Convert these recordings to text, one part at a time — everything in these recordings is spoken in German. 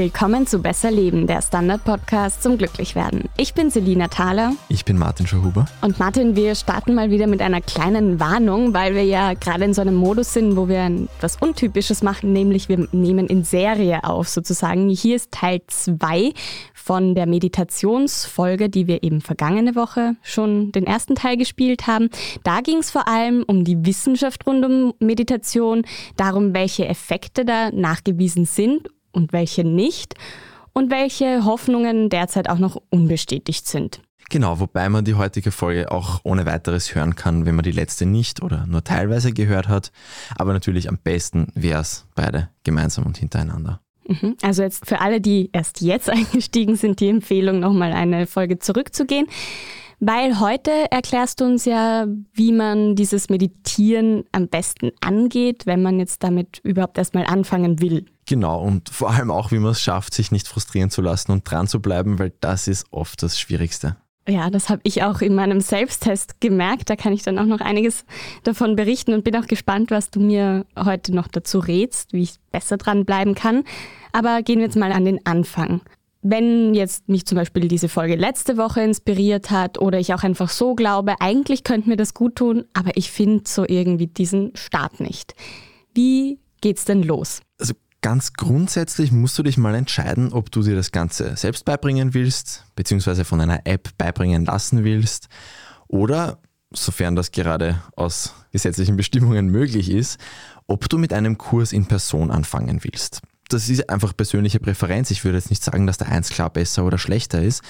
Willkommen zu Besser Leben, der Standard-Podcast zum Glücklichwerden. Ich bin Selina Thaler. Ich bin Martin Schauhuber. Und Martin, wir starten mal wieder mit einer kleinen Warnung, weil wir ja gerade in so einem Modus sind, wo wir etwas Untypisches machen, nämlich wir nehmen in Serie auf sozusagen. Hier ist Teil 2 von der Meditationsfolge, die wir eben vergangene Woche schon den ersten Teil gespielt haben. Da ging es vor allem um die Wissenschaft rund um Meditation, darum, welche Effekte da nachgewiesen sind und welche nicht und welche Hoffnungen derzeit auch noch unbestätigt sind. Genau, wobei man die heutige Folge auch ohne weiteres hören kann, wenn man die letzte nicht oder nur teilweise gehört hat. Aber natürlich am besten wäre es beide gemeinsam und hintereinander. Mhm. Also jetzt für alle, die erst jetzt eingestiegen sind, die Empfehlung, nochmal eine Folge zurückzugehen. Weil heute erklärst du uns ja, wie man dieses Meditieren am besten angeht, wenn man jetzt damit überhaupt erstmal anfangen will. Genau, und vor allem auch, wie man es schafft, sich nicht frustrieren zu lassen und dran zu bleiben, weil das ist oft das Schwierigste. Ja, das habe ich auch in meinem Selbsttest gemerkt. Da kann ich dann auch noch einiges davon berichten und bin auch gespannt, was du mir heute noch dazu rätst, wie ich besser dranbleiben kann. Aber gehen wir jetzt mal an den Anfang. Wenn jetzt mich zum Beispiel diese Folge letzte Woche inspiriert hat oder ich auch einfach so glaube, eigentlich könnte mir das gut tun, aber ich finde so irgendwie diesen Start nicht. Wie geht's denn los? Also ganz grundsätzlich musst du dich mal entscheiden, ob du dir das Ganze selbst beibringen willst, beziehungsweise von einer App beibringen lassen willst oder, sofern das gerade aus gesetzlichen Bestimmungen möglich ist, ob du mit einem Kurs in Person anfangen willst das ist einfach persönliche Präferenz. Ich würde jetzt nicht sagen, dass der eins klar besser oder schlechter ist.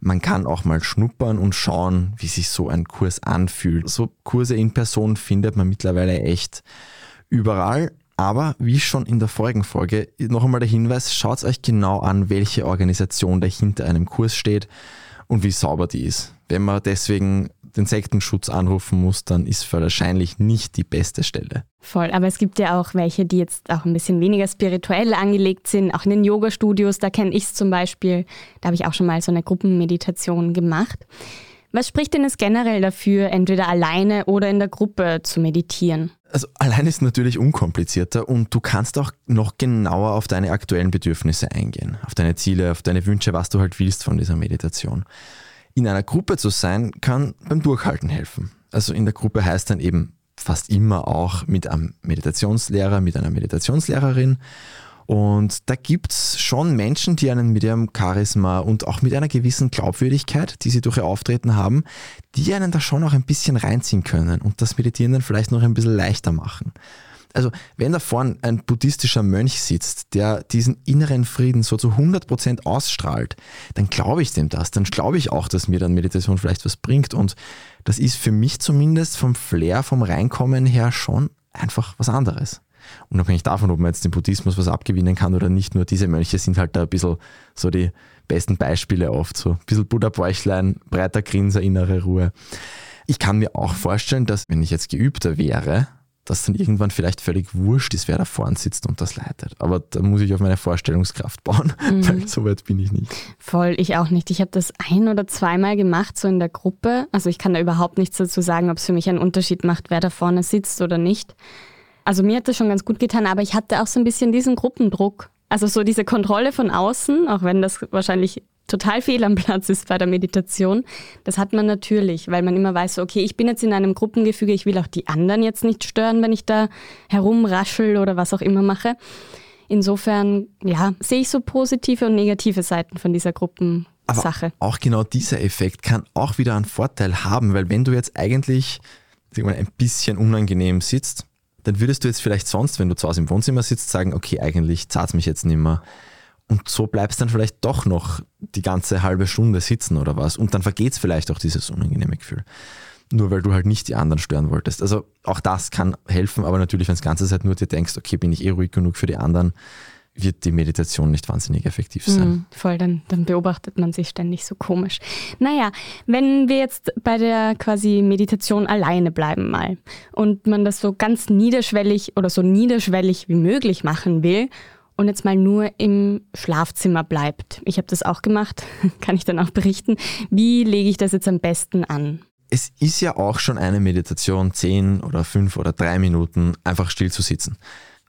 Man kann auch mal schnuppern und schauen, wie sich so ein Kurs anfühlt. So Kurse in Person findet man mittlerweile echt überall. Aber wie schon in der vorigen Folge, noch einmal der Hinweis, schaut euch genau an, welche Organisation dahinter einem Kurs steht und wie sauber die ist. Wenn man deswegen den Sektenschutz anrufen muss, dann ist wahrscheinlich nicht die beste Stelle. Voll, aber es gibt ja auch welche, die jetzt auch ein bisschen weniger spirituell angelegt sind, auch in den Yoga-Studios, da kenne ich es zum Beispiel, da habe ich auch schon mal so eine Gruppenmeditation gemacht. Was spricht denn jetzt generell dafür, entweder alleine oder in der Gruppe zu meditieren? Also allein ist natürlich unkomplizierter und du kannst auch noch genauer auf deine aktuellen Bedürfnisse eingehen, auf deine Ziele, auf deine Wünsche, was du halt willst von dieser Meditation. In einer Gruppe zu sein, kann beim Durchhalten helfen. Also in der Gruppe heißt dann eben fast immer auch mit einem Meditationslehrer, mit einer Meditationslehrerin. Und da gibt es schon Menschen, die einen mit ihrem Charisma und auch mit einer gewissen Glaubwürdigkeit, die sie durch ihr Auftreten haben, die einen da schon auch ein bisschen reinziehen können und das Meditieren dann vielleicht noch ein bisschen leichter machen. Also wenn da vorne ein buddhistischer Mönch sitzt, der diesen inneren Frieden so zu 100% ausstrahlt, dann glaube ich dem das. Dann glaube ich auch, dass mir dann Meditation vielleicht was bringt. Und das ist für mich zumindest vom Flair, vom Reinkommen her schon einfach was anderes. Unabhängig davon, ob man jetzt dem Buddhismus was abgewinnen kann oder nicht, nur diese Mönche sind halt da ein bisschen so die besten Beispiele oft. So ein bisschen Buddha-Bäuchlein, breiter Grinser, innere Ruhe. Ich kann mir auch vorstellen, dass wenn ich jetzt geübter wäre, dass dann irgendwann vielleicht völlig wurscht ist, wer da vorne sitzt und das leitet. Aber da muss ich auf meine Vorstellungskraft bauen, mhm. weil so weit bin ich nicht. Voll, ich auch nicht. Ich habe das ein oder zweimal gemacht, so in der Gruppe. Also ich kann da überhaupt nichts dazu sagen, ob es für mich einen Unterschied macht, wer da vorne sitzt oder nicht. Also mir hat das schon ganz gut getan, aber ich hatte auch so ein bisschen diesen Gruppendruck. Also so diese Kontrolle von außen, auch wenn das wahrscheinlich total fehl am Platz ist bei der Meditation, das hat man natürlich, weil man immer weiß, okay, ich bin jetzt in einem Gruppengefüge, ich will auch die anderen jetzt nicht stören, wenn ich da herumraschel oder was auch immer mache. Insofern, ja, sehe ich so positive und negative Seiten von dieser Gruppensache. Aber auch genau dieser Effekt kann auch wieder einen Vorteil haben, weil wenn du jetzt eigentlich mal, ein bisschen unangenehm sitzt, dann würdest du jetzt vielleicht sonst, wenn du zu Hause im Wohnzimmer sitzt, sagen, okay, eigentlich zahlt es mich jetzt nicht mehr. Und so bleibst dann vielleicht doch noch die ganze halbe Stunde sitzen oder was. Und dann vergeht es vielleicht auch dieses unangenehme Gefühl. Nur weil du halt nicht die anderen stören wolltest. Also auch das kann helfen, aber natürlich, wenn das ganze Zeit nur dir denkst, okay, bin ich eh ruhig genug für die anderen, wird die Meditation nicht wahnsinnig effektiv sein. Mm, voll, dann, dann beobachtet man sich ständig so komisch. Naja, wenn wir jetzt bei der quasi Meditation alleine bleiben mal und man das so ganz niederschwellig oder so niederschwellig wie möglich machen will und jetzt mal nur im Schlafzimmer bleibt. Ich habe das auch gemacht, kann ich dann auch berichten. Wie lege ich das jetzt am besten an? Es ist ja auch schon eine Meditation, zehn oder fünf oder drei Minuten einfach still zu sitzen.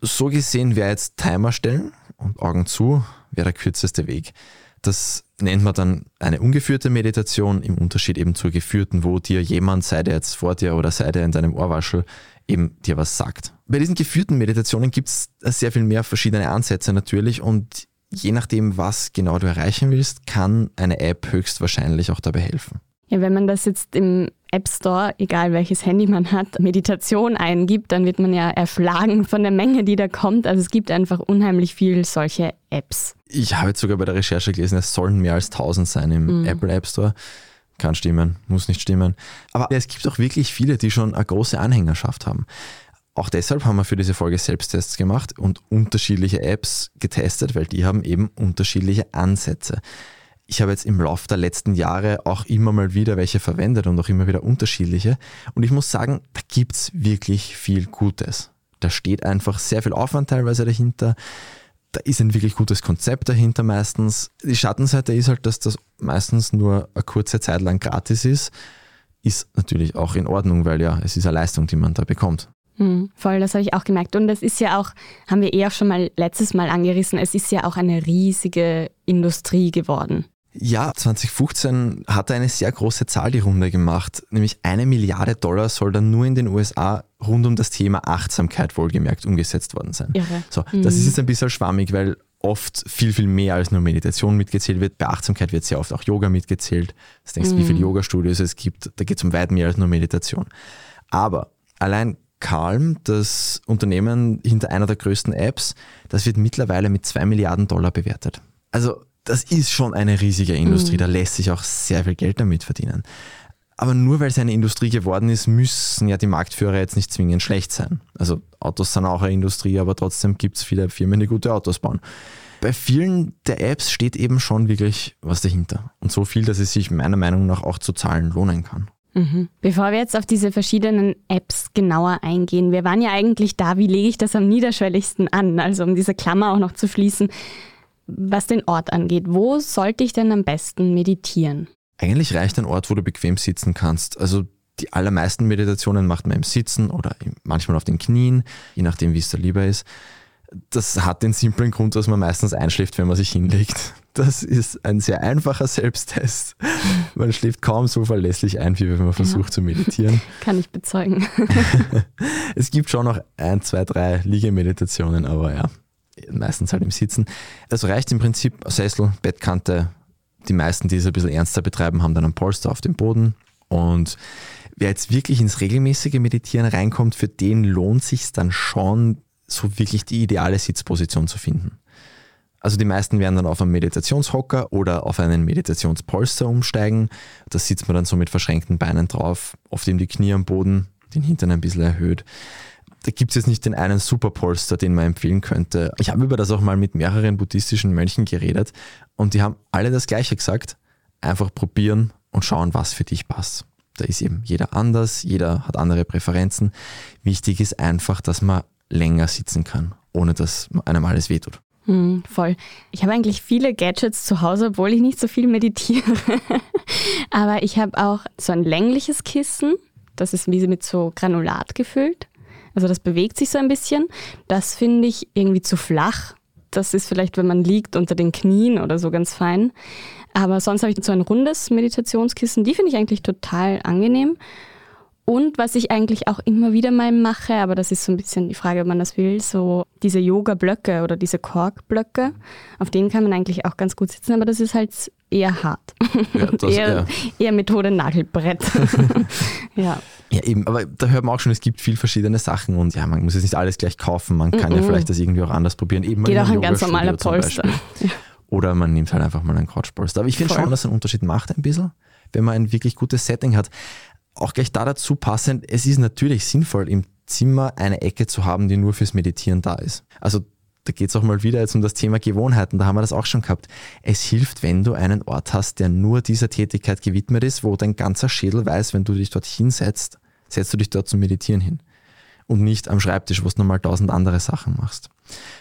So gesehen wäre jetzt Timer stellen und Augen zu wäre der kürzeste Weg. Das nennt man dann eine ungeführte Meditation im Unterschied eben zur geführten, wo dir jemand, sei der jetzt vor dir oder sei der in deinem Ohrwaschel, eben dir was sagt. Bei diesen geführten Meditationen gibt es sehr viel mehr verschiedene Ansätze natürlich und je nachdem, was genau du erreichen willst, kann eine App höchstwahrscheinlich auch dabei helfen. Ja, wenn man das jetzt im App Store, egal welches Handy man hat, Meditation eingibt, dann wird man ja erschlagen von der Menge, die da kommt. Also es gibt einfach unheimlich viel solche Apps. Ich habe jetzt sogar bei der Recherche gelesen, es sollen mehr als 1000 sein im mhm. Apple App Store. Kann stimmen, muss nicht stimmen. Aber es gibt auch wirklich viele, die schon eine große Anhängerschaft haben. Auch deshalb haben wir für diese Folge Selbsttests gemacht und unterschiedliche Apps getestet, weil die haben eben unterschiedliche Ansätze. Ich habe jetzt im Laufe der letzten Jahre auch immer mal wieder welche verwendet und auch immer wieder unterschiedliche. Und ich muss sagen, da gibt es wirklich viel Gutes. Da steht einfach sehr viel Aufwand teilweise dahinter. Da ist ein wirklich gutes Konzept dahinter meistens. Die Schattenseite ist halt, dass das meistens nur eine kurze Zeit lang gratis ist. Ist natürlich auch in Ordnung, weil ja, es ist eine Leistung, die man da bekommt. Hm, voll, das habe ich auch gemerkt. Und das ist ja auch, haben wir eh auch schon mal letztes Mal angerissen, es ist ja auch eine riesige Industrie geworden. Ja, 2015 hat er eine sehr große Zahl die Runde gemacht, nämlich eine Milliarde Dollar soll dann nur in den USA rund um das Thema Achtsamkeit wohlgemerkt umgesetzt worden sein. Irre. So, das mhm. ist jetzt ein bisschen schwammig, weil oft viel, viel mehr als nur Meditation mitgezählt wird. Bei Achtsamkeit wird sehr oft auch Yoga mitgezählt. Du denkst, mhm. wie viele Yoga-Studios es gibt, da geht es um weit mehr als nur Meditation. Aber allein Calm, das Unternehmen hinter einer der größten Apps, das wird mittlerweile mit zwei Milliarden Dollar bewertet. Also das ist schon eine riesige Industrie, mhm. da lässt sich auch sehr viel Geld damit verdienen. Aber nur weil es eine Industrie geworden ist, müssen ja die Marktführer jetzt nicht zwingend schlecht sein. Also Autos sind auch eine Industrie, aber trotzdem gibt es viele Firmen, die gute Autos bauen. Bei vielen der Apps steht eben schon wirklich was dahinter. Und so viel, dass es sich meiner Meinung nach auch zu zahlen lohnen kann. Mhm. Bevor wir jetzt auf diese verschiedenen Apps genauer eingehen, wir waren ja eigentlich da, wie lege ich das am niederschwelligsten an? Also um diese Klammer auch noch zu schließen was den Ort angeht. Wo sollte ich denn am besten meditieren? Eigentlich reicht ein Ort, wo du bequem sitzen kannst. Also die allermeisten Meditationen macht man im Sitzen oder manchmal auf den Knien, je nachdem, wie es da lieber ist. Das hat den simplen Grund, dass man meistens einschläft, wenn man sich hinlegt. Das ist ein sehr einfacher Selbsttest. Man schläft kaum so verlässlich ein, wie wenn man versucht ja. zu meditieren. Kann ich bezeugen. es gibt schon noch ein, zwei, drei Liegemeditationen, aber ja, meistens halt im Sitzen. Also reicht im Prinzip Sessel, Bettkante. Die meisten, die es ein bisschen ernster betreiben, haben dann einen Polster auf dem Boden. Und wer jetzt wirklich ins regelmäßige Meditieren reinkommt, für den lohnt sich dann schon, so wirklich die ideale Sitzposition zu finden. Also die meisten werden dann auf einen Meditationshocker oder auf einen Meditationspolster umsteigen. Da sitzt man dann so mit verschränkten Beinen drauf, oft eben die Knie am Boden, den Hintern ein bisschen erhöht da gibt es jetzt nicht den einen Superpolster, den man empfehlen könnte. Ich habe über das auch mal mit mehreren buddhistischen Mönchen geredet und die haben alle das Gleiche gesagt. Einfach probieren und schauen, was für dich passt. Da ist eben jeder anders, jeder hat andere Präferenzen. Wichtig ist einfach, dass man länger sitzen kann, ohne dass einem alles wehtut. Hm, voll. Ich habe eigentlich viele Gadgets zu Hause, obwohl ich nicht so viel meditiere. Aber ich habe auch so ein längliches Kissen. Das ist wie mit so Granulat gefüllt. Also das bewegt sich so ein bisschen. Das finde ich irgendwie zu flach. Das ist vielleicht, wenn man liegt unter den Knien oder so ganz fein. Aber sonst habe ich so ein rundes Meditationskissen. Die finde ich eigentlich total angenehm. Und was ich eigentlich auch immer wieder mal mache, aber das ist so ein bisschen die Frage, ob man das will, so diese Yoga-Blöcke oder diese Kork-Blöcke, auf denen kann man eigentlich auch ganz gut sitzen, aber das ist halt eher hart. Ja, das, eher, ja. eher Methode Nagelbrett. ja. Ja, eben, aber da hört man auch schon, es gibt viel verschiedene Sachen und ja, man muss jetzt nicht alles gleich kaufen, man kann mm -mm. ja vielleicht das irgendwie auch anders probieren. Eben Geht auch ein ganz normaler Polster. Ja. Oder man nimmt halt einfach mal einen Couchpolster. Aber ich finde schon, dass es einen Unterschied macht ein bisschen, wenn man ein wirklich gutes Setting hat. Auch gleich da dazu passend, es ist natürlich sinnvoll, im Zimmer eine Ecke zu haben, die nur fürs Meditieren da ist. Also da geht es auch mal wieder jetzt um das Thema Gewohnheiten, da haben wir das auch schon gehabt. Es hilft, wenn du einen Ort hast, der nur dieser Tätigkeit gewidmet ist, wo dein ganzer Schädel weiß, wenn du dich dort hinsetzt, setzt du dich dort zum Meditieren hin. Und nicht am Schreibtisch, wo du nochmal tausend andere Sachen machst.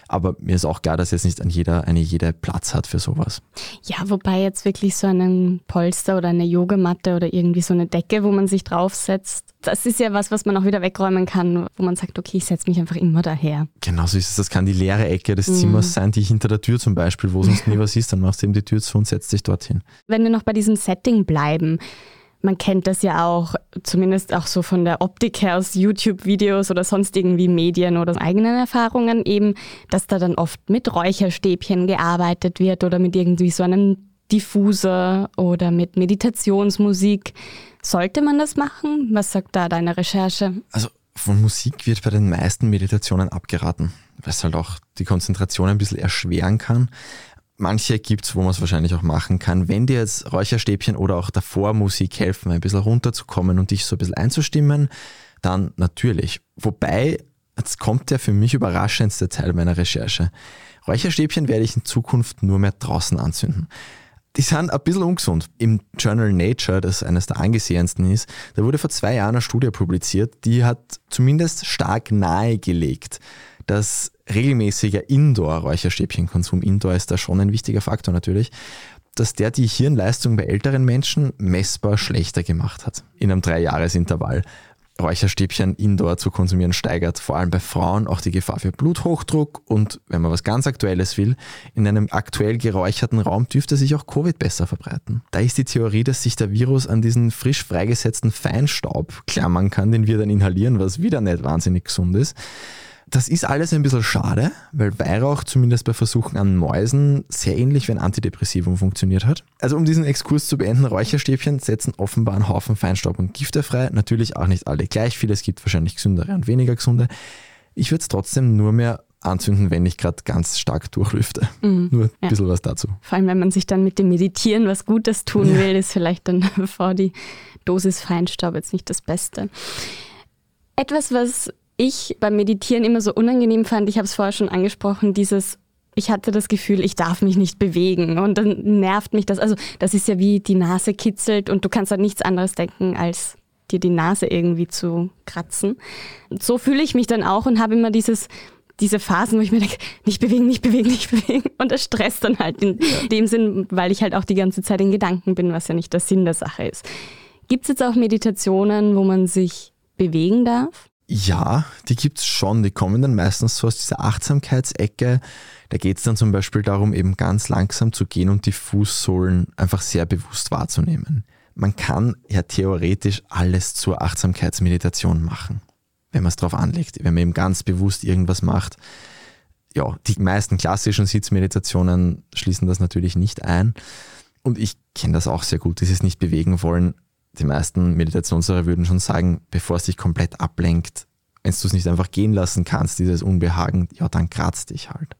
Aber mir ist auch klar, dass jetzt nicht an jeder eine jeder Platz hat für sowas. Ja, wobei jetzt wirklich so einen Polster oder eine Yogamatte oder irgendwie so eine Decke, wo man sich draufsetzt, das ist ja was, was man auch wieder wegräumen kann, wo man sagt, okay, ich setze mich einfach immer daher. Genau so ist es. Das kann die leere Ecke des mhm. Zimmers sein, die hinter der Tür zum Beispiel, wo sonst nie was ist, dann machst du eben die Tür zu und setzt dich dorthin. Wenn wir noch bei diesem Setting bleiben, man kennt das ja auch, zumindest auch so von der Optik her aus YouTube-Videos oder sonst irgendwie Medien oder eigenen Erfahrungen eben, dass da dann oft mit Räucherstäbchen gearbeitet wird oder mit irgendwie so einem Diffuser oder mit Meditationsmusik. Sollte man das machen? Was sagt da deine Recherche? Also von Musik wird bei den meisten Meditationen abgeraten, weil es halt auch die Konzentration ein bisschen erschweren kann. Manche gibt es, wo man es wahrscheinlich auch machen kann. Wenn dir jetzt Räucherstäbchen oder auch davor Musik helfen, ein bisschen runterzukommen und dich so ein bisschen einzustimmen, dann natürlich. Wobei, jetzt kommt der für mich überraschendste Teil meiner Recherche. Räucherstäbchen werde ich in Zukunft nur mehr draußen anzünden. Die sind ein bisschen ungesund. Im Journal Nature, das eines der angesehensten ist, da wurde vor zwei Jahren eine Studie publiziert, die hat zumindest stark nahegelegt, dass regelmäßiger Indoor-Räucherstäbchenkonsum, Indoor ist da schon ein wichtiger Faktor natürlich, dass der die Hirnleistung bei älteren Menschen messbar schlechter gemacht hat in einem Dreijahresintervall. Räucherstäbchen indoor zu konsumieren steigert vor allem bei Frauen auch die Gefahr für Bluthochdruck und wenn man was ganz Aktuelles will, in einem aktuell geräucherten Raum dürfte sich auch Covid besser verbreiten. Da ist die Theorie, dass sich der Virus an diesen frisch freigesetzten Feinstaub klammern kann, den wir dann inhalieren, was wieder nicht wahnsinnig gesund ist. Das ist alles ein bisschen schade, weil Weihrauch zumindest bei Versuchen an Mäusen sehr ähnlich wie ein Antidepressivum funktioniert hat. Also um diesen Exkurs zu beenden, Räucherstäbchen setzen offenbar einen Haufen Feinstaub und Gifte frei. Natürlich auch nicht alle gleich viel, es gibt wahrscheinlich gesündere und weniger gesunde. Ich würde es trotzdem nur mehr anzünden, wenn ich gerade ganz stark durchlüfte. Mhm. Nur ein ja. bisschen was dazu. Vor allem, wenn man sich dann mit dem Meditieren was Gutes tun ja. will, ist vielleicht dann bevor die Dosis Feinstaub jetzt nicht das Beste. Etwas, was ich beim Meditieren immer so unangenehm fand, ich habe es vorher schon angesprochen, dieses ich hatte das Gefühl, ich darf mich nicht bewegen und dann nervt mich das. Also das ist ja wie die Nase kitzelt und du kannst an nichts anderes denken, als dir die Nase irgendwie zu kratzen. Und so fühle ich mich dann auch und habe immer dieses, diese Phasen, wo ich mir denke, nicht bewegen, nicht bewegen, nicht bewegen. Und das stresst dann halt in dem Sinn, weil ich halt auch die ganze Zeit in Gedanken bin, was ja nicht der Sinn der Sache ist. Gibt es jetzt auch Meditationen, wo man sich bewegen darf? Ja, die gibt's schon. Die kommen dann meistens so aus dieser Achtsamkeitsecke. Da geht's dann zum Beispiel darum, eben ganz langsam zu gehen und die Fußsohlen einfach sehr bewusst wahrzunehmen. Man kann ja theoretisch alles zur Achtsamkeitsmeditation machen, wenn man es drauf anlegt, wenn man eben ganz bewusst irgendwas macht. Ja, die meisten klassischen Sitzmeditationen schließen das natürlich nicht ein. Und ich kenne das auch sehr gut, dieses nicht bewegen wollen die meisten Meditationslehrer würden schon sagen, bevor es dich komplett ablenkt, wenn du es nicht einfach gehen lassen kannst, dieses Unbehagen, ja, dann kratzt dich halt.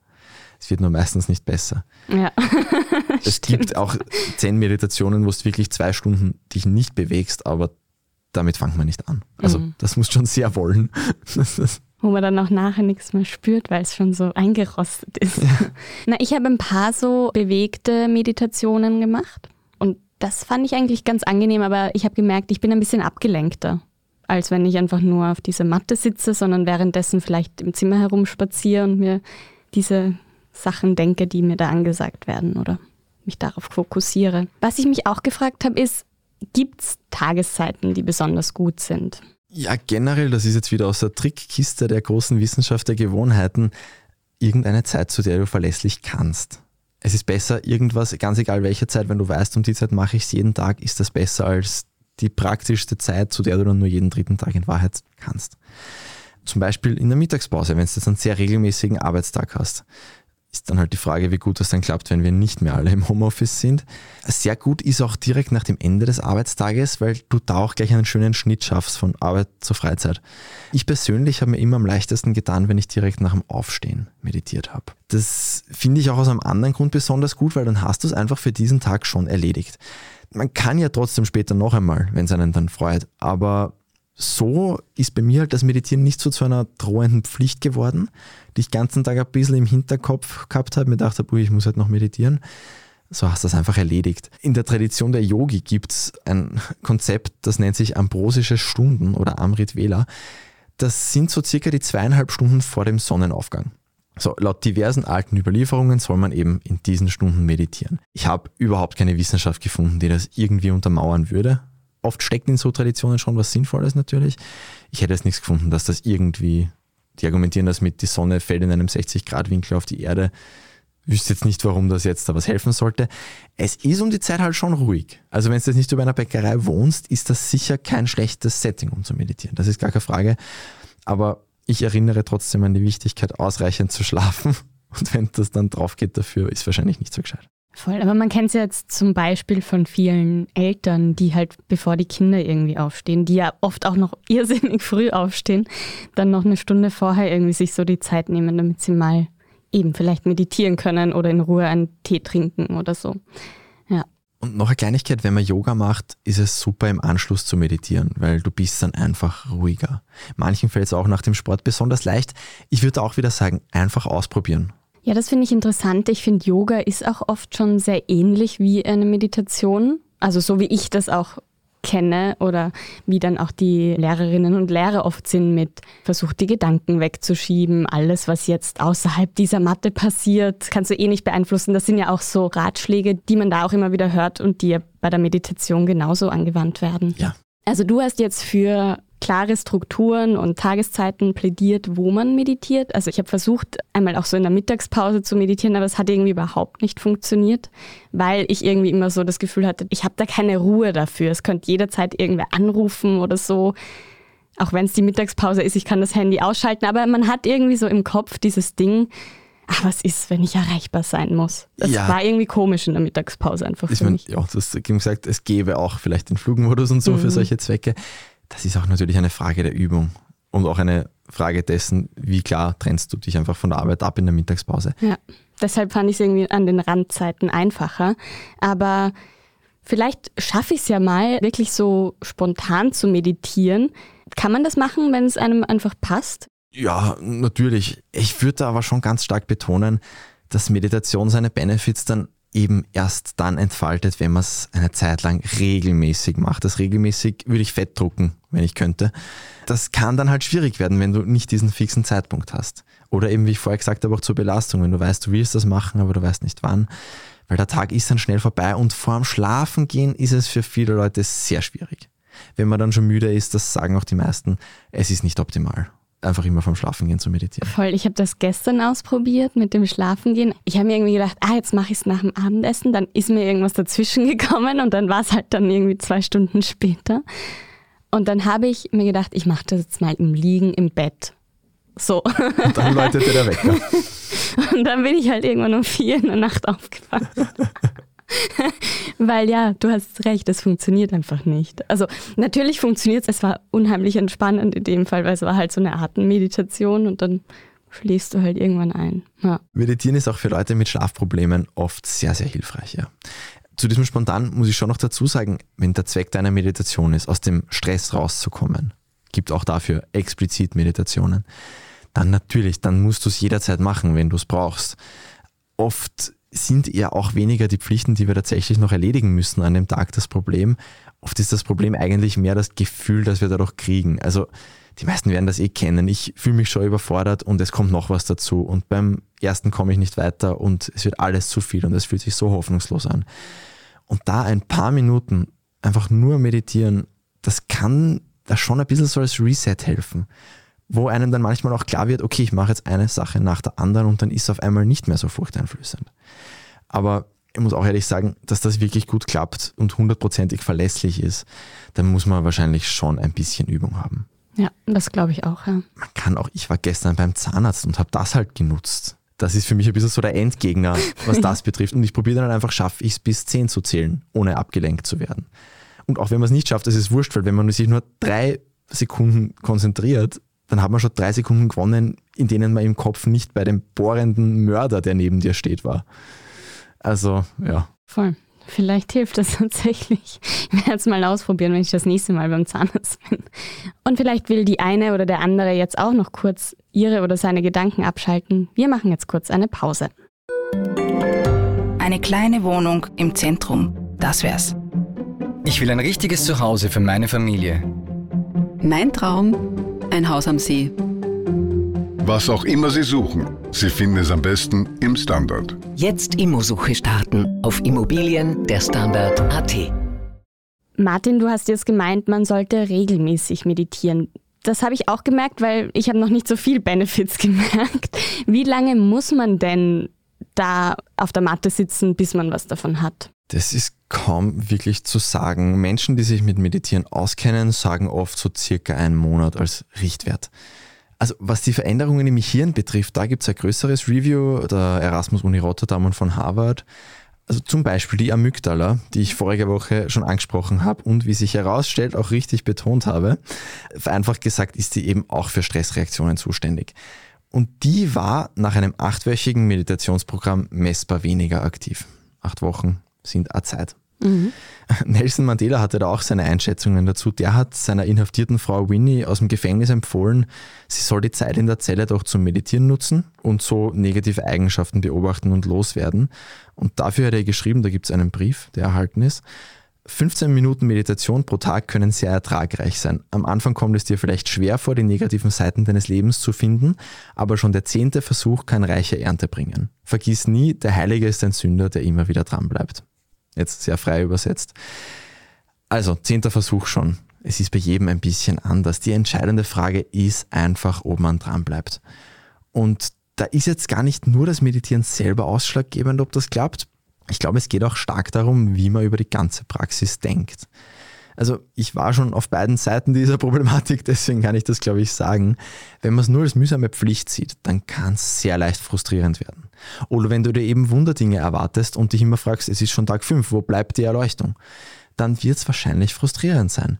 Es wird nur meistens nicht besser. Ja. es gibt auch zehn Meditationen, wo du wirklich zwei Stunden dich nicht bewegst, aber damit fangt man nicht an. Also mhm. das muss schon sehr wollen. wo man dann auch nachher nichts mehr spürt, weil es schon so eingerostet ist. Ja. Na, ich habe ein paar so bewegte Meditationen gemacht das fand ich eigentlich ganz angenehm, aber ich habe gemerkt, ich bin ein bisschen abgelenkter, als wenn ich einfach nur auf dieser Matte sitze, sondern währenddessen vielleicht im Zimmer herumspaziere und mir diese Sachen denke, die mir da angesagt werden oder mich darauf fokussiere. Was ich mich auch gefragt habe, ist, gibt es Tageszeiten, die besonders gut sind? Ja, generell, das ist jetzt wieder aus der Trickkiste der großen Wissenschaft der Gewohnheiten, irgendeine Zeit, zu der du verlässlich kannst es ist besser, irgendwas, ganz egal welche Zeit, wenn du weißt, um die Zeit mache ich es jeden Tag, ist das besser als die praktischste Zeit, zu der du dann nur jeden dritten Tag in Wahrheit kannst. Zum Beispiel in der Mittagspause, wenn du jetzt einen sehr regelmäßigen Arbeitstag hast ist dann halt die Frage, wie gut das dann klappt, wenn wir nicht mehr alle im Homeoffice sind. Sehr gut ist auch direkt nach dem Ende des Arbeitstages, weil du da auch gleich einen schönen Schnitt schaffst von Arbeit zur Freizeit. Ich persönlich habe mir immer am leichtesten getan, wenn ich direkt nach dem Aufstehen meditiert habe. Das finde ich auch aus einem anderen Grund besonders gut, weil dann hast du es einfach für diesen Tag schon erledigt. Man kann ja trotzdem später noch einmal, wenn es einen dann freut, aber so ist bei mir halt das Meditieren nicht so zu einer drohenden Pflicht geworden, die ich den ganzen Tag ein bisschen im Hinterkopf gehabt habe, mir gedacht habe, ich muss halt noch meditieren. So hast du das einfach erledigt. In der Tradition der Yogi gibt es ein Konzept, das nennt sich ambrosische Stunden oder Amrit Vela. Das sind so circa die zweieinhalb Stunden vor dem Sonnenaufgang. So, laut diversen alten Überlieferungen soll man eben in diesen Stunden meditieren. Ich habe überhaupt keine Wissenschaft gefunden, die das irgendwie untermauern würde. Oft steckt in so Traditionen schon was Sinnvolles natürlich. Ich hätte jetzt nichts gefunden, dass das irgendwie, die argumentieren das mit, die Sonne fällt in einem 60-Grad-Winkel auf die Erde. Wüsste jetzt nicht, warum das jetzt da was helfen sollte. Es ist um die Zeit halt schon ruhig. Also wenn du jetzt nicht über einer Bäckerei wohnst, ist das sicher kein schlechtes Setting, um zu meditieren. Das ist gar keine Frage. Aber ich erinnere trotzdem an die Wichtigkeit, ausreichend zu schlafen. Und wenn das dann drauf geht dafür, ist wahrscheinlich nicht so gescheit. Voll, aber man kennt es ja jetzt zum Beispiel von vielen Eltern, die halt bevor die Kinder irgendwie aufstehen, die ja oft auch noch irrsinnig früh aufstehen, dann noch eine Stunde vorher irgendwie sich so die Zeit nehmen, damit sie mal eben vielleicht meditieren können oder in Ruhe einen Tee trinken oder so. Ja. Und noch eine Kleinigkeit, wenn man Yoga macht, ist es super im Anschluss zu meditieren, weil du bist dann einfach ruhiger. Manchen fällt es auch nach dem Sport besonders leicht. Ich würde auch wieder sagen, einfach ausprobieren. Ja, das finde ich interessant. Ich finde, Yoga ist auch oft schon sehr ähnlich wie eine Meditation. Also so wie ich das auch kenne oder wie dann auch die Lehrerinnen und Lehrer oft sind mit versucht die Gedanken wegzuschieben, alles was jetzt außerhalb dieser Matte passiert, kannst du eh nicht beeinflussen. Das sind ja auch so Ratschläge, die man da auch immer wieder hört und die ja bei der Meditation genauso angewandt werden. Ja. Also du hast jetzt für klare Strukturen und Tageszeiten plädiert, wo man meditiert. Also ich habe versucht, einmal auch so in der Mittagspause zu meditieren, aber es hat irgendwie überhaupt nicht funktioniert, weil ich irgendwie immer so das Gefühl hatte, ich habe da keine Ruhe dafür. Es könnte jederzeit irgendwer anrufen oder so. Auch wenn es die Mittagspause ist, ich kann das Handy ausschalten, aber man hat irgendwie so im Kopf dieses Ding, ach, was ist, wenn ich erreichbar sein muss? Das ja. war irgendwie komisch in der Mittagspause einfach ich für mein, mich. Ja, du hast gesagt, es gäbe auch vielleicht den Flugmodus und so mhm. für solche Zwecke. Das ist auch natürlich eine Frage der Übung und auch eine Frage dessen, wie klar trennst du dich einfach von der Arbeit ab in der Mittagspause. Ja, deshalb fand ich es irgendwie an den Randzeiten einfacher. Aber vielleicht schaffe ich es ja mal, wirklich so spontan zu meditieren. Kann man das machen, wenn es einem einfach passt? Ja, natürlich. Ich würde aber schon ganz stark betonen, dass Meditation seine Benefits dann eben erst dann entfaltet, wenn man es eine Zeit lang regelmäßig macht. Das regelmäßig würde ich fett drucken, wenn ich könnte. Das kann dann halt schwierig werden, wenn du nicht diesen fixen Zeitpunkt hast. Oder eben, wie ich vorher gesagt habe, auch zur Belastung, wenn du weißt, du willst das machen, aber du weißt nicht wann. Weil der Tag ist dann schnell vorbei und vorm Schlafen gehen ist es für viele Leute sehr schwierig. Wenn man dann schon müde ist, das sagen auch die meisten, es ist nicht optimal einfach immer vom Schlafengehen zu meditieren. Voll, ich habe das gestern ausprobiert mit dem Schlafengehen. Ich habe mir irgendwie gedacht, ah, jetzt mache ich es nach dem Abendessen. Dann ist mir irgendwas dazwischen gekommen und dann war es halt dann irgendwie zwei Stunden später. Und dann habe ich mir gedacht, ich mache das jetzt mal im Liegen im Bett. So. Und dann läutete der Wecker. und dann bin ich halt irgendwann um vier in der Nacht aufgewacht. Weil ja, du hast recht, es funktioniert einfach nicht. Also natürlich funktioniert es, es war unheimlich entspannend in dem Fall, weil es war halt so eine Atemmeditation und dann schläfst du halt irgendwann ein. Ja. Meditieren ist auch für Leute mit Schlafproblemen oft sehr, sehr hilfreich. Ja. Zu diesem Spontan muss ich schon noch dazu sagen, wenn der Zweck deiner Meditation ist, aus dem Stress rauszukommen, gibt auch dafür explizit Meditationen, dann natürlich, dann musst du es jederzeit machen, wenn du es brauchst. Oft sind ja auch weniger die Pflichten, die wir tatsächlich noch erledigen müssen an dem Tag das Problem. Oft ist das Problem eigentlich mehr das Gefühl, das wir dadurch kriegen. Also die meisten werden das eh kennen. Ich fühle mich schon überfordert und es kommt noch was dazu. Und beim ersten komme ich nicht weiter und es wird alles zu viel und es fühlt sich so hoffnungslos an. Und da ein paar Minuten einfach nur meditieren, das kann da schon ein bisschen so als Reset helfen wo einem dann manchmal auch klar wird, okay, ich mache jetzt eine Sache nach der anderen und dann ist es auf einmal nicht mehr so furchteinflößend. Aber ich muss auch ehrlich sagen, dass das wirklich gut klappt und hundertprozentig verlässlich ist, dann muss man wahrscheinlich schon ein bisschen Übung haben. Ja, das glaube ich auch. Ja. Man kann auch, ich war gestern beim Zahnarzt und habe das halt genutzt. Das ist für mich ein bisschen so der Endgegner, was das betrifft. Und ich probiere dann einfach, schaffe ich es bis zehn zu zählen, ohne abgelenkt zu werden. Und auch wenn man es nicht schafft, das ist wurscht, weil wenn man sich nur drei Sekunden konzentriert, dann hat man schon drei Sekunden gewonnen, in denen man im Kopf nicht bei dem bohrenden Mörder, der neben dir steht, war. Also, ja. Voll. Vielleicht hilft das tatsächlich. Ich werde es mal ausprobieren, wenn ich das nächste Mal beim Zahnarzt bin. Und vielleicht will die eine oder der andere jetzt auch noch kurz ihre oder seine Gedanken abschalten. Wir machen jetzt kurz eine Pause. Eine kleine Wohnung im Zentrum, das wär's. Ich will ein richtiges Zuhause für meine Familie. Mein Traum ein Haus am See. Was auch immer Sie suchen, Sie finden es am besten im Standard. Jetzt Immosuche starten auf Immobilien der Standard.at. Martin, du hast jetzt gemeint, man sollte regelmäßig meditieren. Das habe ich auch gemerkt, weil ich habe noch nicht so viel Benefits gemerkt. Wie lange muss man denn da auf der Matte sitzen, bis man was davon hat? Das ist kaum wirklich zu sagen. Menschen, die sich mit Meditieren auskennen, sagen oft so circa einen Monat als Richtwert. Also was die Veränderungen im Hirn betrifft, da gibt es ein größeres Review der Erasmus Uni Rotterdam und von Harvard. Also zum Beispiel die Amygdala, die ich vorige Woche schon angesprochen habe und wie sich herausstellt, auch richtig betont habe. Vereinfacht gesagt ist sie eben auch für Stressreaktionen zuständig. Und die war nach einem achtwöchigen Meditationsprogramm messbar weniger aktiv. Acht Wochen sind eine Zeit. Mhm. Nelson Mandela hatte da auch seine Einschätzungen dazu. Der hat seiner inhaftierten Frau Winnie aus dem Gefängnis empfohlen, sie soll die Zeit in der Zelle doch zum Meditieren nutzen und so negative Eigenschaften beobachten und loswerden. Und dafür hat er geschrieben, da gibt es einen Brief, der erhalten ist. 15 Minuten Meditation pro Tag können sehr ertragreich sein. Am Anfang kommt es dir vielleicht schwer vor, die negativen Seiten deines Lebens zu finden, aber schon der zehnte Versuch kann reiche Ernte bringen. Vergiss nie, der Heilige ist ein Sünder, der immer wieder dranbleibt. Jetzt sehr frei übersetzt. Also, zehnter Versuch schon. Es ist bei jedem ein bisschen anders. Die entscheidende Frage ist einfach, ob man dranbleibt. Und da ist jetzt gar nicht nur das Meditieren selber ausschlaggebend, ob das klappt. Ich glaube, es geht auch stark darum, wie man über die ganze Praxis denkt. Also ich war schon auf beiden Seiten dieser Problematik, deswegen kann ich das, glaube ich, sagen. Wenn man es nur als mühsame Pflicht sieht, dann kann es sehr leicht frustrierend werden. Oder wenn du dir eben Wunderdinge erwartest und dich immer fragst, es ist schon Tag 5, wo bleibt die Erleuchtung? Dann wird es wahrscheinlich frustrierend sein.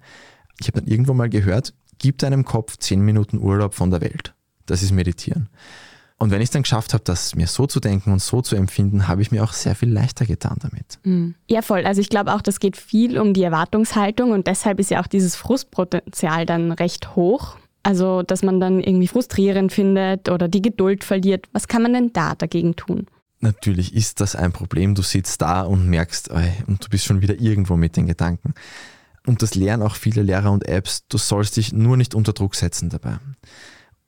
Ich habe dann irgendwo mal gehört, gib deinem Kopf 10 Minuten Urlaub von der Welt. Das ist Meditieren. Und wenn ich es dann geschafft habe, das mir so zu denken und so zu empfinden, habe ich mir auch sehr viel leichter getan damit. Mhm. Ja, voll. Also ich glaube auch, das geht viel um die Erwartungshaltung und deshalb ist ja auch dieses Frustpotenzial dann recht hoch. Also, dass man dann irgendwie frustrierend findet oder die Geduld verliert. Was kann man denn da dagegen tun? Natürlich ist das ein Problem. Du sitzt da und merkst, und du bist schon wieder irgendwo mit den Gedanken. Und das lernen auch viele Lehrer und Apps. Du sollst dich nur nicht unter Druck setzen dabei.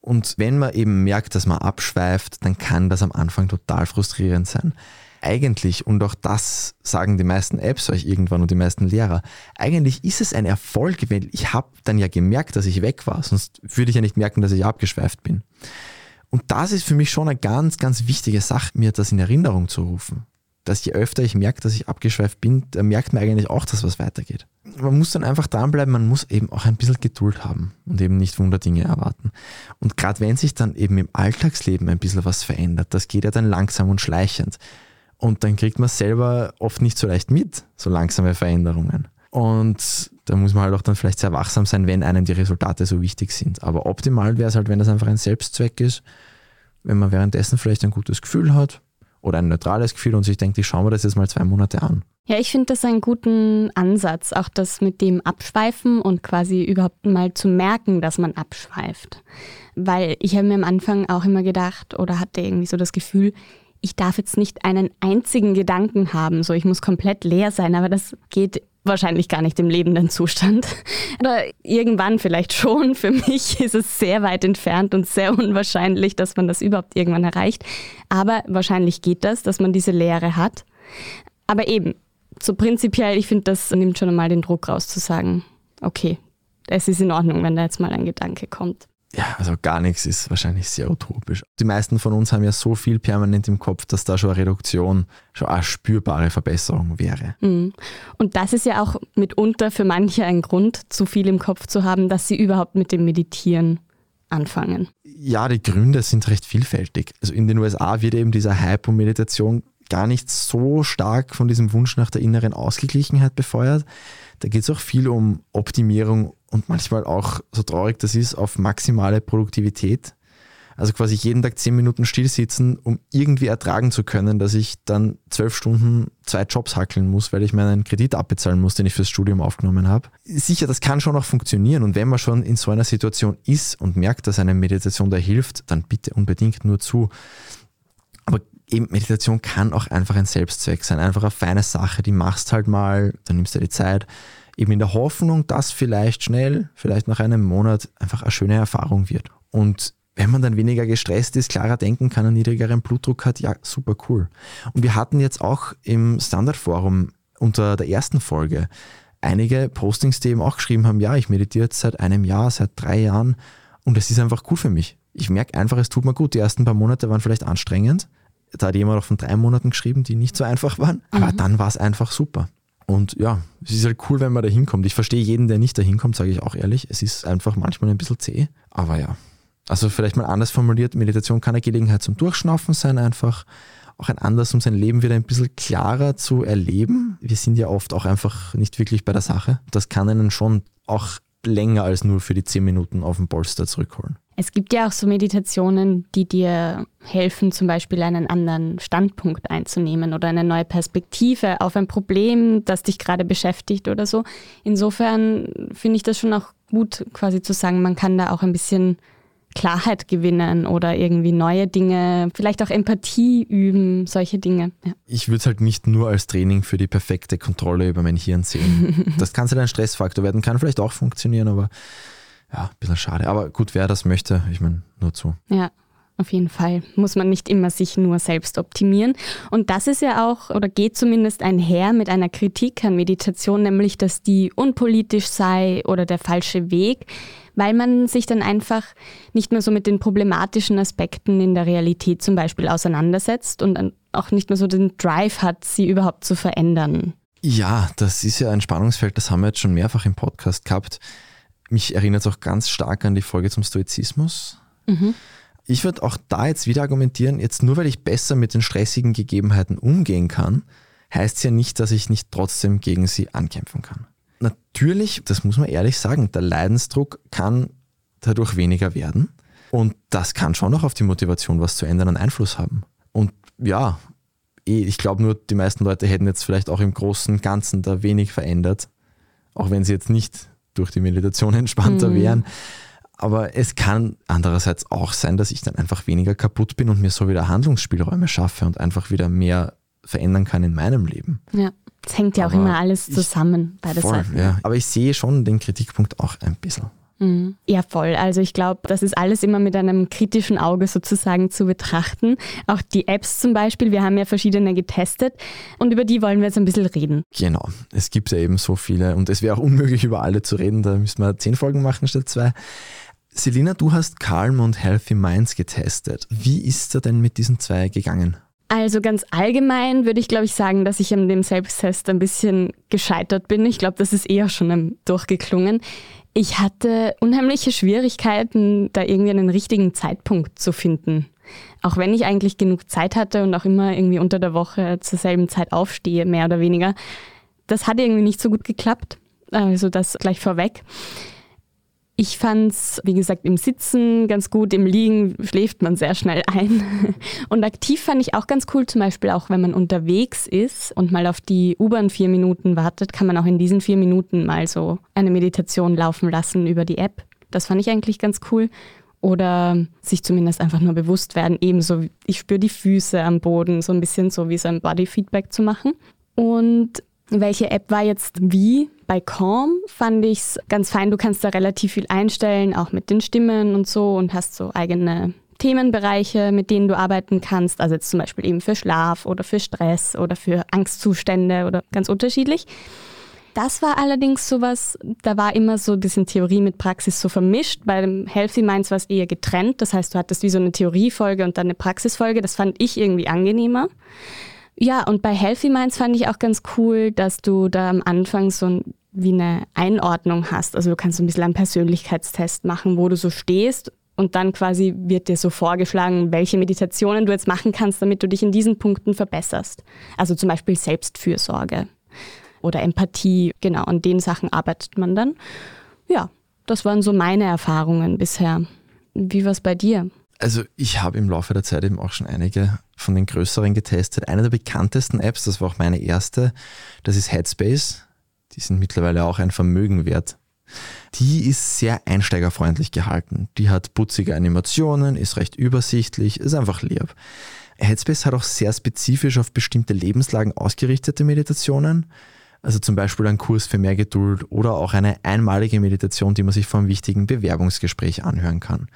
Und wenn man eben merkt, dass man abschweift, dann kann das am Anfang total frustrierend sein. Eigentlich, und auch das sagen die meisten Apps euch irgendwann und die meisten Lehrer, eigentlich ist es ein Erfolg, weil ich habe dann ja gemerkt, dass ich weg war, sonst würde ich ja nicht merken, dass ich abgeschweift bin. Und das ist für mich schon eine ganz, ganz wichtige Sache, mir das in Erinnerung zu rufen dass je öfter ich merke, dass ich abgeschweift bin, da merkt man eigentlich auch, dass was weitergeht. Man muss dann einfach dranbleiben, man muss eben auch ein bisschen Geduld haben und eben nicht Wunderdinge erwarten. Und gerade wenn sich dann eben im Alltagsleben ein bisschen was verändert, das geht ja dann langsam und schleichend. Und dann kriegt man selber oft nicht so leicht mit, so langsame Veränderungen. Und da muss man halt auch dann vielleicht sehr wachsam sein, wenn einem die Resultate so wichtig sind. Aber optimal wäre es halt, wenn das einfach ein Selbstzweck ist, wenn man währenddessen vielleicht ein gutes Gefühl hat, oder ein neutrales Gefühl und sich denkt, ich schaue mir das jetzt mal zwei Monate an. Ja, ich finde das einen guten Ansatz, auch das mit dem Abschweifen und quasi überhaupt mal zu merken, dass man abschweift. Weil ich habe mir am Anfang auch immer gedacht oder hatte irgendwie so das Gefühl, ich darf jetzt nicht einen einzigen Gedanken haben, so ich muss komplett leer sein, aber das geht wahrscheinlich gar nicht im lebenden Zustand. Oder irgendwann vielleicht schon. Für mich ist es sehr weit entfernt und sehr unwahrscheinlich, dass man das überhaupt irgendwann erreicht. Aber wahrscheinlich geht das, dass man diese Lehre hat. Aber eben, so prinzipiell, ich finde, das nimmt schon einmal den Druck raus zu sagen, okay, es ist in Ordnung, wenn da jetzt mal ein Gedanke kommt ja, also gar nichts ist wahrscheinlich sehr utopisch. Die meisten von uns haben ja so viel permanent im Kopf, dass da schon eine Reduktion, schon eine spürbare Verbesserung wäre. Mhm. Und das ist ja auch mitunter für manche ein Grund, zu viel im Kopf zu haben, dass sie überhaupt mit dem Meditieren anfangen. Ja, die Gründe sind recht vielfältig. Also in den USA wird eben dieser Hype um Meditation gar nicht so stark von diesem Wunsch nach der inneren Ausgeglichenheit befeuert. Da geht es auch viel um Optimierung und manchmal auch, so traurig das ist, auf maximale Produktivität. Also quasi jeden Tag zehn Minuten stillsitzen, um irgendwie ertragen zu können, dass ich dann zwölf Stunden zwei Jobs hackeln muss, weil ich meinen Kredit abbezahlen muss, den ich fürs Studium aufgenommen habe. Sicher, das kann schon auch funktionieren. Und wenn man schon in so einer Situation ist und merkt, dass eine Meditation da hilft, dann bitte unbedingt nur zu. Aber eben Meditation kann auch einfach ein Selbstzweck sein, einfach eine feine Sache, die machst halt mal, dann nimmst du dir die Zeit Eben in der Hoffnung, dass vielleicht schnell, vielleicht nach einem Monat einfach eine schöne Erfahrung wird. Und wenn man dann weniger gestresst ist, klarer denken kann, einen niedrigeren Blutdruck hat, ja, super cool. Und wir hatten jetzt auch im Standardforum unter der ersten Folge einige Postings, die eben auch geschrieben haben, ja, ich meditiere jetzt seit einem Jahr, seit drei Jahren und es ist einfach cool für mich. Ich merke einfach, es tut mir gut. Die ersten paar Monate waren vielleicht anstrengend. Da hat jemand auch von drei Monaten geschrieben, die nicht so einfach waren. Aber mhm. dann war es einfach super. Und ja, es ist halt cool, wenn man da hinkommt. Ich verstehe jeden, der nicht da hinkommt, sage ich auch ehrlich. Es ist einfach manchmal ein bisschen zäh. Aber ja, also vielleicht mal anders formuliert, Meditation kann eine Gelegenheit zum Durchschnaufen sein einfach. Auch ein Anlass, um sein Leben wieder ein bisschen klarer zu erleben. Wir sind ja oft auch einfach nicht wirklich bei der Sache. Das kann einen schon auch länger als nur für die zehn Minuten auf dem Polster zurückholen. Es gibt ja auch so Meditationen, die dir helfen, zum Beispiel einen anderen Standpunkt einzunehmen oder eine neue Perspektive auf ein Problem, das dich gerade beschäftigt oder so. Insofern finde ich das schon auch gut, quasi zu sagen, man kann da auch ein bisschen Klarheit gewinnen oder irgendwie neue Dinge, vielleicht auch Empathie üben, solche Dinge. Ja. Ich würde es halt nicht nur als Training für die perfekte Kontrolle über mein Hirn sehen. das kann halt ein Stressfaktor werden, kann vielleicht auch funktionieren, aber ja, ein bisschen schade. Aber gut, wer das möchte, ich meine, nur zu. Ja. Auf jeden Fall muss man nicht immer sich nur selbst optimieren. Und das ist ja auch oder geht zumindest einher mit einer Kritik an Meditation, nämlich dass die unpolitisch sei oder der falsche Weg, weil man sich dann einfach nicht mehr so mit den problematischen Aspekten in der Realität zum Beispiel auseinandersetzt und auch nicht mehr so den Drive hat, sie überhaupt zu verändern. Ja, das ist ja ein Spannungsfeld, das haben wir jetzt schon mehrfach im Podcast gehabt. Mich erinnert es auch ganz stark an die Folge zum Stoizismus. Mhm ich würde auch da jetzt wieder argumentieren, jetzt nur weil ich besser mit den stressigen Gegebenheiten umgehen kann, heißt es ja nicht, dass ich nicht trotzdem gegen sie ankämpfen kann. Natürlich, das muss man ehrlich sagen, der Leidensdruck kann dadurch weniger werden und das kann schon auch auf die Motivation, was zu ändern, einen Einfluss haben. Und ja, eh, ich glaube nur, die meisten Leute hätten jetzt vielleicht auch im großen und Ganzen da wenig verändert, auch wenn sie jetzt nicht durch die Meditation entspannter mhm. wären. Aber es kann andererseits auch sein, dass ich dann einfach weniger kaputt bin und mir so wieder Handlungsspielräume schaffe und einfach wieder mehr verändern kann in meinem Leben. Ja, es hängt ja auch immer alles zusammen, beide voll, Seiten. Ja. Aber ich sehe schon den Kritikpunkt auch ein bisschen. Mhm. Ja, voll. Also ich glaube, das ist alles immer mit einem kritischen Auge sozusagen zu betrachten. Auch die Apps zum Beispiel, wir haben ja verschiedene getestet und über die wollen wir jetzt ein bisschen reden. Genau, es gibt ja eben so viele und es wäre auch unmöglich, über alle zu reden. Da müssen wir zehn Folgen machen statt zwei. Selina, du hast Calm und Healthy Minds getestet. Wie ist er denn mit diesen zwei gegangen? Also ganz allgemein würde ich, glaube ich, sagen, dass ich an dem Selbsttest ein bisschen gescheitert bin. Ich glaube, das ist eher schon durchgeklungen. Ich hatte unheimliche Schwierigkeiten, da irgendwie einen richtigen Zeitpunkt zu finden. Auch wenn ich eigentlich genug Zeit hatte und auch immer irgendwie unter der Woche zur selben Zeit aufstehe, mehr oder weniger. Das hat irgendwie nicht so gut geklappt. Also das gleich vorweg. Ich fand es, wie gesagt, im Sitzen ganz gut, im Liegen schläft man sehr schnell ein. Und aktiv fand ich auch ganz cool, zum Beispiel auch wenn man unterwegs ist und mal auf die U-Bahn vier Minuten wartet, kann man auch in diesen vier Minuten mal so eine Meditation laufen lassen über die App. Das fand ich eigentlich ganz cool. Oder sich zumindest einfach nur bewusst werden, ebenso, ich spüre die Füße am Boden, so ein bisschen so wie so ein Body-Feedback zu machen. Und welche App war jetzt wie? Bei Calm fand ich es ganz fein. Du kannst da relativ viel einstellen, auch mit den Stimmen und so und hast so eigene Themenbereiche, mit denen du arbeiten kannst. Also jetzt zum Beispiel eben für Schlaf oder für Stress oder für Angstzustände oder ganz unterschiedlich. Das war allerdings sowas, da war immer so ein bisschen Theorie mit Praxis so vermischt. Bei dem Healthy Minds war es eher getrennt. Das heißt, du hattest wie so eine Theoriefolge und dann eine Praxisfolge. Das fand ich irgendwie angenehmer. Ja, und bei Healthy Minds fand ich auch ganz cool, dass du da am Anfang so ein, wie eine Einordnung hast. Also du kannst so ein bisschen einen Persönlichkeitstest machen, wo du so stehst und dann quasi wird dir so vorgeschlagen, welche Meditationen du jetzt machen kannst, damit du dich in diesen Punkten verbesserst. Also zum Beispiel Selbstfürsorge oder Empathie, genau, an den Sachen arbeitet man dann. Ja, das waren so meine Erfahrungen bisher. Wie war es bei dir? Also ich habe im Laufe der Zeit eben auch schon einige von den größeren getestet. Eine der bekanntesten Apps, das war auch meine erste, das ist Headspace. Die sind mittlerweile auch ein Vermögen wert. Die ist sehr einsteigerfreundlich gehalten. Die hat putzige Animationen, ist recht übersichtlich, ist einfach lieb. Headspace hat auch sehr spezifisch auf bestimmte Lebenslagen ausgerichtete Meditationen. Also zum Beispiel ein Kurs für mehr Geduld oder auch eine einmalige Meditation, die man sich vor einem wichtigen Bewerbungsgespräch anhören kann.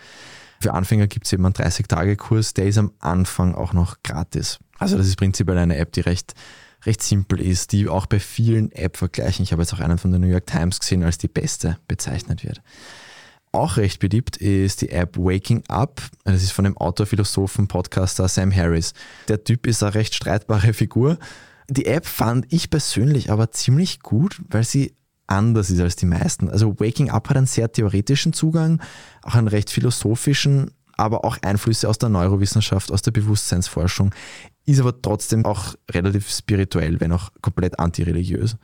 Für Anfänger gibt es eben einen 30-Tage-Kurs, der ist am Anfang auch noch gratis. Also das ist prinzipiell eine App, die recht, recht simpel ist, die auch bei vielen App-Vergleichen, ich habe jetzt auch einen von der New York Times gesehen, als die beste bezeichnet wird. Auch recht beliebt ist die App Waking Up. Das ist von dem Autor, Philosophen, Podcaster Sam Harris. Der Typ ist eine recht streitbare Figur. Die App fand ich persönlich aber ziemlich gut, weil sie anders ist als die meisten. Also Waking Up hat einen sehr theoretischen Zugang, auch einen recht philosophischen, aber auch Einflüsse aus der Neurowissenschaft, aus der Bewusstseinsforschung, ist aber trotzdem auch relativ spirituell, wenn auch komplett antireligiös.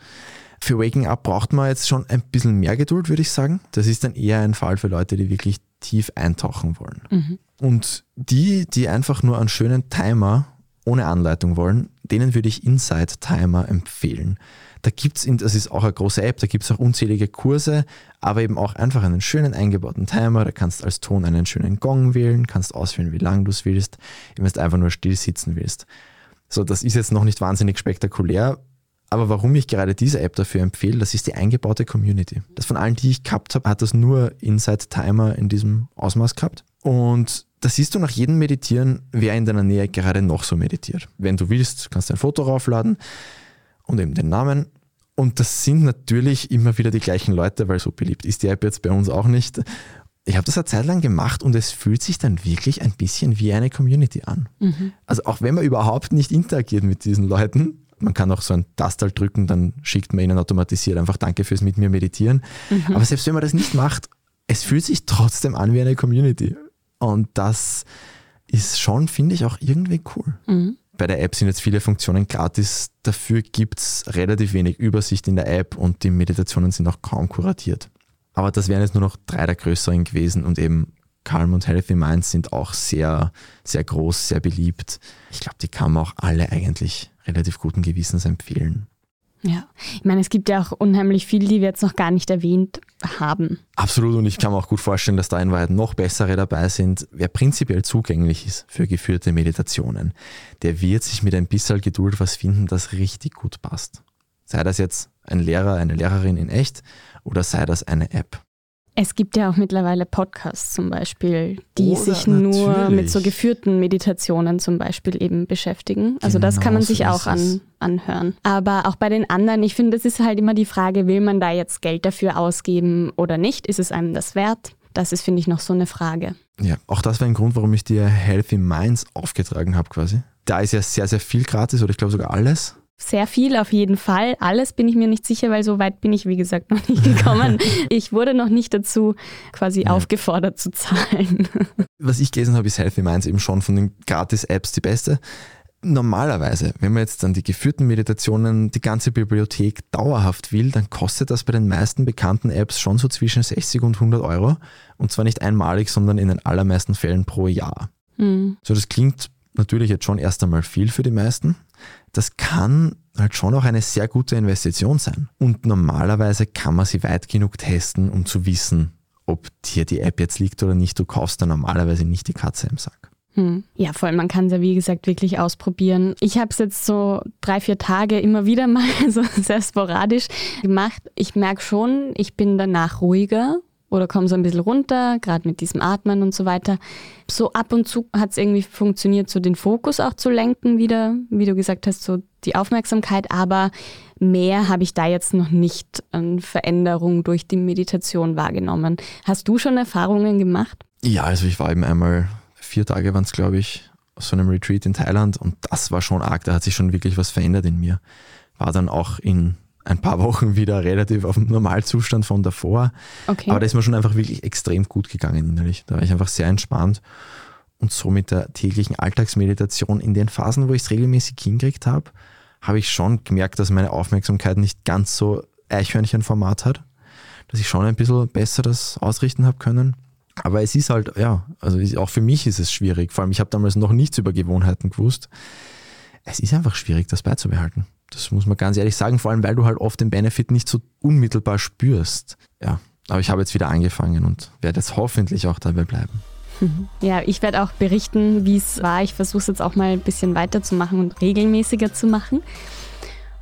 Für Waking Up braucht man jetzt schon ein bisschen mehr Geduld, würde ich sagen. Das ist dann eher ein Fall für Leute, die wirklich tief eintauchen wollen. Mhm. Und die, die einfach nur einen schönen Timer ohne Anleitung wollen, denen würde ich Inside Timer empfehlen. Da gibt es, das ist auch eine große App, da gibt es auch unzählige Kurse, aber eben auch einfach einen schönen eingebauten Timer. Da kannst als Ton einen schönen Gong wählen, kannst auswählen, wie lang du es willst, wenn du einfach nur still sitzen willst. So, das ist jetzt noch nicht wahnsinnig spektakulär, aber warum ich gerade diese App dafür empfehle, das ist die eingebaute Community. Das von allen, die ich gehabt habe, hat das nur Inside Timer in diesem Ausmaß gehabt. Und da siehst du nach jedem Meditieren, wer in deiner Nähe gerade noch so meditiert. Wenn du willst, kannst du ein Foto raufladen und eben den Namen. Und das sind natürlich immer wieder die gleichen Leute, weil so beliebt ist die App jetzt bei uns auch nicht. Ich habe das eine Zeit lang gemacht und es fühlt sich dann wirklich ein bisschen wie eine Community an. Mhm. Also auch wenn man überhaupt nicht interagiert mit diesen Leuten, man kann auch so ein Tastal drücken, dann schickt man ihnen automatisiert einfach Danke fürs mit mir meditieren. Mhm. Aber selbst wenn man das nicht macht, es fühlt sich trotzdem an wie eine Community. Und das ist schon, finde ich, auch irgendwie cool. Mhm. Bei der App sind jetzt viele Funktionen gratis, dafür gibt es relativ wenig Übersicht in der App und die Meditationen sind auch kaum kuratiert. Aber das wären jetzt nur noch drei der größeren gewesen und eben Calm und Healthy Minds sind auch sehr, sehr groß, sehr beliebt. Ich glaube, die kann man auch alle eigentlich relativ guten Gewissens empfehlen. Ja, ich meine, es gibt ja auch unheimlich viel, die wir jetzt noch gar nicht erwähnt haben. Absolut, und ich kann mir auch gut vorstellen, dass da in Wahrheit noch bessere dabei sind. Wer prinzipiell zugänglich ist für geführte Meditationen, der wird sich mit ein bisschen Geduld was finden, das richtig gut passt. Sei das jetzt ein Lehrer, eine Lehrerin in echt oder sei das eine App. Es gibt ja auch mittlerweile Podcasts zum Beispiel, die Oder sich nur natürlich. mit so geführten Meditationen zum Beispiel eben beschäftigen. Also genau, das kann man sich so auch an, anhören. Aber auch bei den anderen, ich finde, es ist halt immer die Frage, will man da jetzt Geld dafür ausgeben oder nicht? Ist es einem das wert? Das ist, finde ich, noch so eine Frage. Ja, auch das war ein Grund, warum ich dir Healthy Minds aufgetragen habe quasi. Da ist ja sehr, sehr viel gratis oder ich glaube sogar alles. Sehr viel auf jeden Fall. Alles bin ich mir nicht sicher, weil so weit bin ich, wie gesagt, noch nicht gekommen. ich wurde noch nicht dazu quasi ja. aufgefordert zu zahlen. Was ich gelesen habe, ist Healthy Minds eben schon von den Gratis-Apps die beste. Normalerweise, wenn man jetzt dann die geführten Meditationen, die ganze Bibliothek dauerhaft will, dann kostet das bei den meisten bekannten Apps schon so zwischen 60 und 100 Euro. Und zwar nicht einmalig, sondern in den allermeisten Fällen pro Jahr. Mhm. So, das klingt natürlich jetzt schon erst einmal viel für die meisten das kann halt schon auch eine sehr gute Investition sein. Und normalerweise kann man sie weit genug testen, um zu wissen, ob dir die App jetzt liegt oder nicht. Du kaufst dann normalerweise nicht die Katze im Sack. Hm. Ja, vor allem, man kann es ja wie gesagt wirklich ausprobieren. Ich habe es jetzt so drei, vier Tage immer wieder mal so sehr sporadisch gemacht. Ich merke schon, ich bin danach ruhiger oder komme so ein bisschen runter, gerade mit diesem Atmen und so weiter. So ab und zu hat es irgendwie funktioniert, so den Fokus auch zu lenken wieder, wie du gesagt hast, so die Aufmerksamkeit, aber mehr habe ich da jetzt noch nicht an Veränderung durch die Meditation wahrgenommen. Hast du schon Erfahrungen gemacht? Ja, also ich war eben einmal, vier Tage waren es, glaube ich, auf so einem Retreat in Thailand und das war schon arg, da hat sich schon wirklich was verändert in mir. War dann auch in ein paar Wochen wieder relativ auf dem Normalzustand von davor. Okay. Aber da ist mir schon einfach wirklich extrem gut gegangen innerlich. Da war ich einfach sehr entspannt. Und so mit der täglichen Alltagsmeditation in den Phasen, wo ich es regelmäßig hingekriegt habe, habe ich schon gemerkt, dass meine Aufmerksamkeit nicht ganz so Eichhörnchenformat hat. Dass ich schon ein bisschen besser das ausrichten habe können. Aber es ist halt, ja, also auch für mich ist es schwierig. Vor allem, ich habe damals noch nichts über Gewohnheiten gewusst. Es ist einfach schwierig, das beizubehalten. Das muss man ganz ehrlich sagen, vor allem weil du halt oft den Benefit nicht so unmittelbar spürst. Ja, aber ich habe jetzt wieder angefangen und werde jetzt hoffentlich auch dabei bleiben. Ja, ich werde auch berichten, wie es war. Ich versuche es jetzt auch mal ein bisschen weiterzumachen und regelmäßiger zu machen.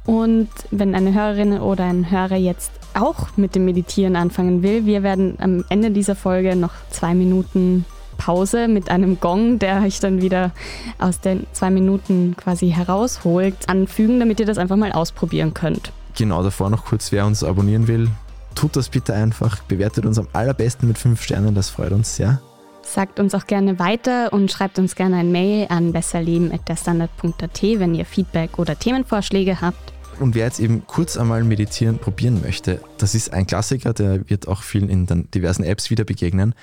Und wenn eine Hörerin oder ein Hörer jetzt auch mit dem Meditieren anfangen will, wir werden am Ende dieser Folge noch zwei Minuten Pause mit einem Gong, der euch dann wieder aus den zwei Minuten quasi herausholt, anfügen, damit ihr das einfach mal ausprobieren könnt. Genau, davor noch kurz, wer uns abonnieren will, tut das bitte einfach. Bewertet uns am allerbesten mit fünf Sternen, das freut uns sehr. Sagt uns auch gerne weiter und schreibt uns gerne ein Mail an besserleben.derstandard.at, wenn ihr Feedback oder Themenvorschläge habt. Und wer jetzt eben kurz einmal meditieren probieren möchte, das ist ein Klassiker, der wird auch vielen in den diversen Apps wieder begegnen.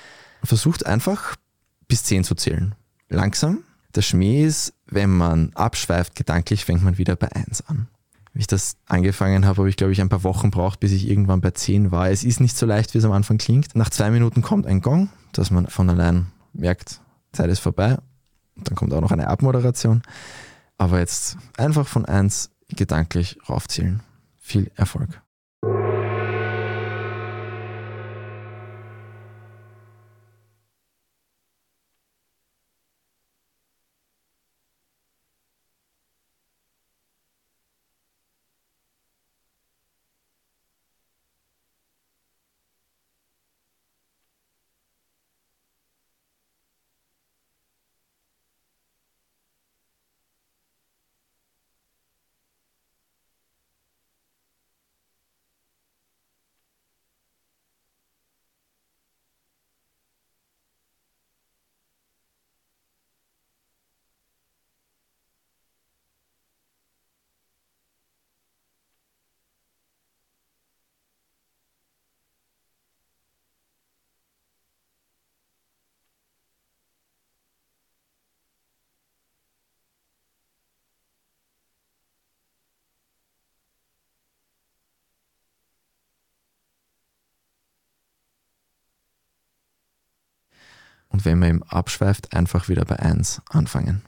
Versucht einfach bis 10 zu zählen. Langsam. Der Schmäh ist, wenn man abschweift gedanklich, fängt man wieder bei 1 an. Wie ich das angefangen habe, habe ich, glaube ich, ein paar Wochen braucht, bis ich irgendwann bei 10 war. Es ist nicht so leicht, wie es am Anfang klingt. Nach zwei Minuten kommt ein Gong, dass man von allein merkt, Zeit ist vorbei. Dann kommt auch noch eine Abmoderation. Aber jetzt einfach von 1 gedanklich raufzählen. Viel Erfolg. Und wenn man eben abschweift, einfach wieder bei 1 anfangen.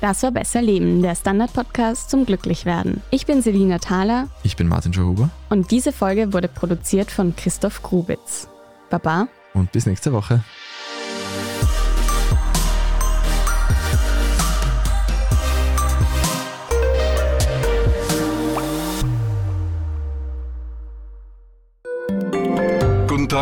Das war Besser Leben, der Standard-Podcast zum Glücklichwerden. Ich bin Selina Thaler. Ich bin Martin Schauhuber. Und diese Folge wurde produziert von Christoph Grubitz. Baba. Und bis nächste Woche.